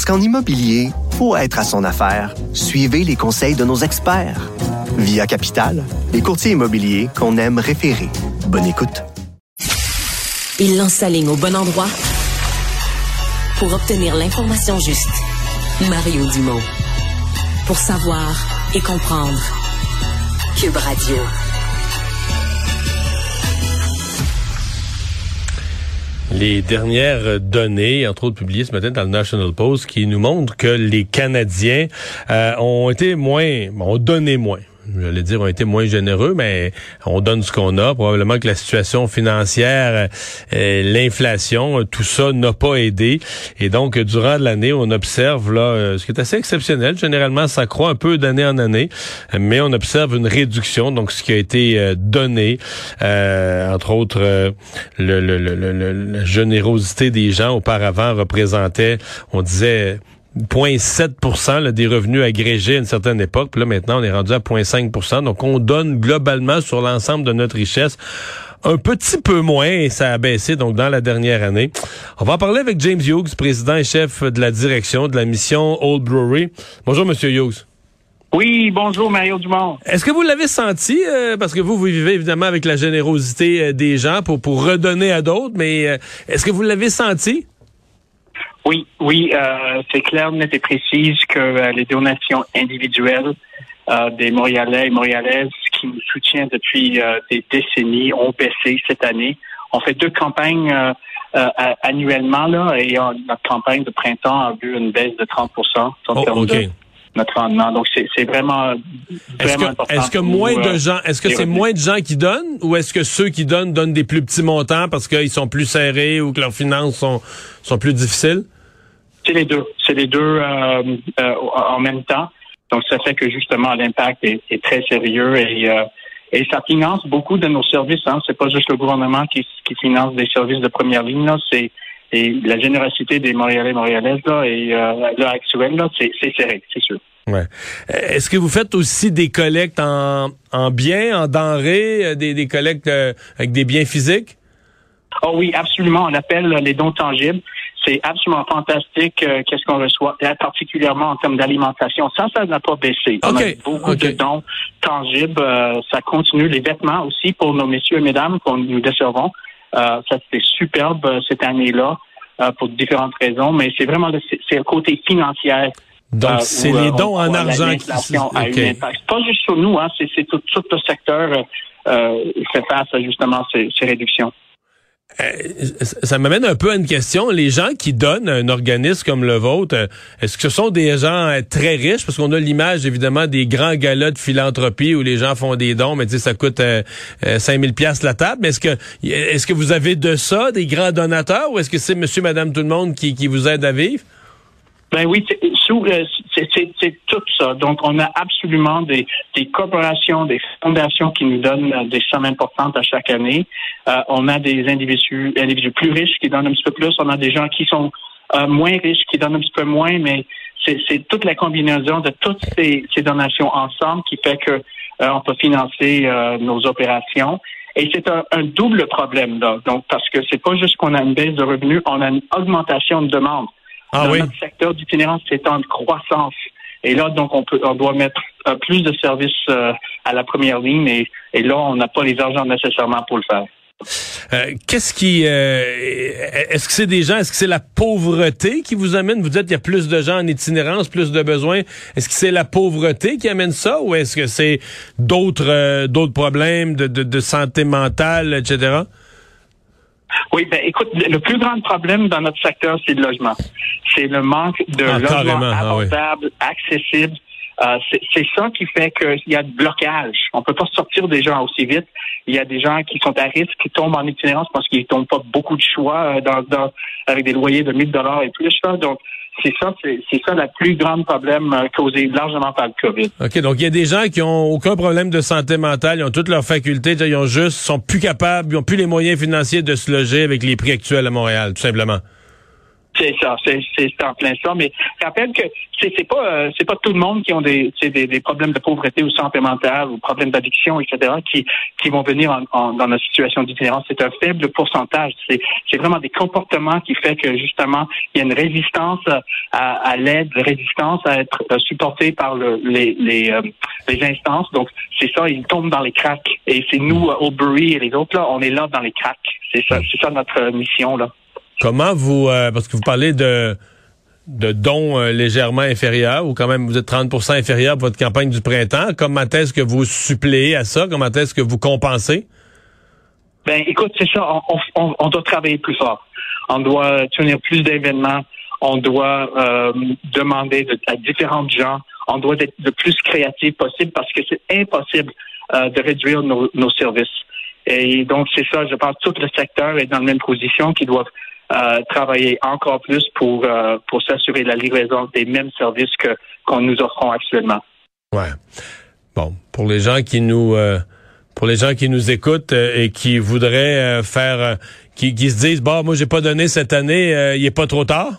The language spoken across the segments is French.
Parce qu'en immobilier, pour être à son affaire, suivez les conseils de nos experts. Via Capital, les courtiers immobiliers qu'on aime référer. Bonne écoute. Il lance sa ligne au bon endroit pour obtenir l'information juste. Mario Dumont. Pour savoir et comprendre. Cube Radio. Les dernières données, entre autres publiées ce matin dans le National Post, qui nous montrent que les Canadiens euh, ont été moins, ont donné moins j'allais dire, ont été moins généreux, mais on donne ce qu'on a. Probablement que la situation financière, euh, l'inflation, tout ça n'a pas aidé. Et donc, durant l'année, on observe là, euh, ce qui est assez exceptionnel. Généralement, ça croît un peu d'année en année, mais on observe une réduction. Donc, ce qui a été euh, donné, entre autres, le, le, le, la générosité des gens auparavant représentait, on disait 0,7% des revenus agrégés à une certaine époque. Puis là, maintenant, on est rendu à 0,5% Donc, on donne globalement sur l'ensemble de notre richesse un petit peu moins et ça a baissé donc dans la dernière année. On va en parler avec James Hughes, président et chef de la direction de la mission Old Brewery. Bonjour, Monsieur Hughes. Oui, bonjour Mario Dumont. Est-ce que vous l'avez senti, euh, parce que vous, vous vivez évidemment avec la générosité euh, des gens pour, pour redonner à d'autres, mais euh, est-ce que vous l'avez senti? Oui, oui, euh, c'est clair, net et précise que euh, les donations individuelles euh, des Montréalais et Montréalaises qui nous soutiennent depuis des décennies ont baissé cette année. On fait deux campagnes annuellement là, et notre campagne de printemps a vu une baisse de 30 oh, notre rendement. Donc c'est vraiment, est-ce que, important. Est-ce que moins de gens, est-ce que c'est moins de gens qui donnent ou est-ce que ceux qui donnent donnent des plus petits montants parce qu'ils sont plus serrés ou que leurs finances sont sont plus difficiles? C'est les deux. C'est les deux euh, euh, en même temps. Donc, ça fait que justement l'impact est, très sérieux et, euh, et ça finance beaucoup de nos services. Hein. C'est pas juste le gouvernement qui, qui finance des services de première ligne. Là. C'est et la générosité des Montréalais, Montréalaises là et euh, l'heure actuelle là, c'est, c'est serré, c'est sûr. Ouais. Est-ce que vous faites aussi des collectes en, en biens, en denrées, des, des collectes avec des biens physiques? Oh oui, absolument. On appelle les dons tangibles. C'est absolument fantastique euh, qu'est-ce qu'on reçoit, particulièrement en termes d'alimentation. Ça, ça n'a pas baissé. On a beaucoup de dons tangibles. Euh, ça continue. Les vêtements aussi pour nos messieurs et mesdames qu'on nous desservons. Euh, ça, c'était superbe cette année-là pour différentes raisons. Mais c'est vraiment le, c'est le côté financier donc, c'est les dons en argent qui... a un impact. Pas juste sur nous, hein, c'est tout, tout, le secteur euh, fait face à justement ces, ces réductions. Euh, ça m'amène un peu à une question. Les gens qui donnent un organisme comme le vôtre, euh, est-ce que ce sont des gens euh, très riches? Parce qu'on a l'image, évidemment, des grands galas de philanthropie où les gens font des dons, mais tu ça coûte euh, 5000 pièces la table. Mais est-ce que est-ce que vous avez de ça, des grands donateurs, ou est-ce que c'est monsieur, madame, tout le monde qui vous aide à vivre? Ben oui, c'est tout ça. Donc, on a absolument des, des, corporations, des fondations qui nous donnent euh, des sommes importantes à chaque année. Euh, on a des individus, individus plus riches qui donnent un petit peu plus. On a des gens qui sont euh, moins riches qui donnent un petit peu moins, mais c'est toute la combinaison de toutes ces, ces donations ensemble qui fait que on peut financer nos opérations. Et c'est un, un, double problème là. Donc, parce que c'est pas juste qu'on a une baisse de revenus, on a une augmentation de demande. Ah dans oui? notre secteur d'itinérance, c'est en croissance. Et là, donc, on peut, on doit mettre euh, plus de services euh, à la première ligne et, et là, on n'a pas les argents nécessairement pour le faire. Euh, qu'est-ce qui euh, est-ce que c'est des gens est-ce que c'est la pauvreté qui vous amène? Vous dites qu'il y a plus de gens en itinérance plus de besoins est-ce que c'est la pauvreté qui amène ça ou est-ce que c'est d'autres euh, d'autres problèmes de, de, de santé mentale etc oui, ben écoute, le plus grand problème dans notre secteur, c'est le logement. C'est le manque de Ah, logements ah oui. abordables, accessibles. Euh, c'est c'est ça qui fait qu'il y a de blocage. On peut pas sortir des gens aussi vite. Il y a des gens qui sont à risque, qui tombent en itinérance parce qu'ils n'ont pas beaucoup de choix euh, dans, dans, avec des loyers de 1000 dollars et plus. Là. Donc, c'est ça, c'est ça le plus grand problème euh, causé largement par le COVID. OK, donc il y a des gens qui ont aucun problème de santé mentale, ils ont toutes leurs facultés, ils ont juste, sont plus capables, ils ont plus les moyens financiers de se loger avec les prix actuels à Montréal, tout simplement. C'est ça, c'est en plein ça. Mais rappelle que c'est pas euh, c'est pas tout le monde qui ont des, des, des problèmes de pauvreté ou santé mentale ou problèmes d'addiction, etc. qui qui vont venir en, dans la situation d'itinérance. C'est un faible pourcentage. C'est vraiment des comportements qui fait que justement il y a une résistance à, à l'aide, résistance à être euh, supporté par le, les les, euh, les instances. Donc c'est ça, ils tombent dans les cracks. Et c'est nous, Aubrey et les autres là, on est là dans les cracks. C'est ça, c'est ça notre mission là. Comment vous, euh, parce que vous parlez de de dons euh, légèrement inférieurs ou quand même vous êtes 30% inférieur pour votre campagne du printemps. Comment est-ce que vous suppléez à ça? Comment est-ce que vous compensez? Ben, écoute, c'est ça. On, on, doit travailler plus fort. On doit tenir plus d'événements. On doit euh, demander à différentes gens. On doit être le plus créatif possible parce que c'est impossible de réduire nos, nos services. Et donc, c'est ça, je pense, tout le secteur est dans la même position qui doivent travailler encore plus pour, euh, pour s'assurer la livraison des mêmes services que qu'on nous offrons actuellement. Ouais. Bon, pour les gens qui nous euh, pour les gens qui nous écoutent euh, et qui voudraient faire qui, qui se disent bon moi j'ai pas donné cette année, il est pas trop tard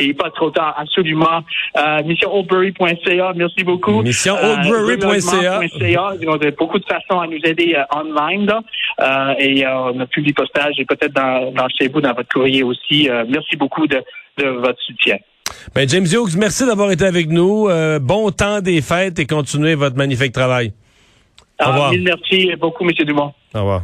et pas trop tard, absolument. Euh, missionOldbury.ca, merci beaucoup. MissionOldbury.ca. Euh, Ils ont beaucoup de façons à nous aider euh, online. Là. Euh, et euh, on a publié postage et peut-être dans, dans chez vous, dans votre courrier aussi. merci beaucoup de, de votre soutien. Ben James Hughes, merci d'avoir été avec nous. bon temps des fêtes et continuez votre magnifique travail. Au revoir. merci beaucoup, M. Dumont. Au revoir.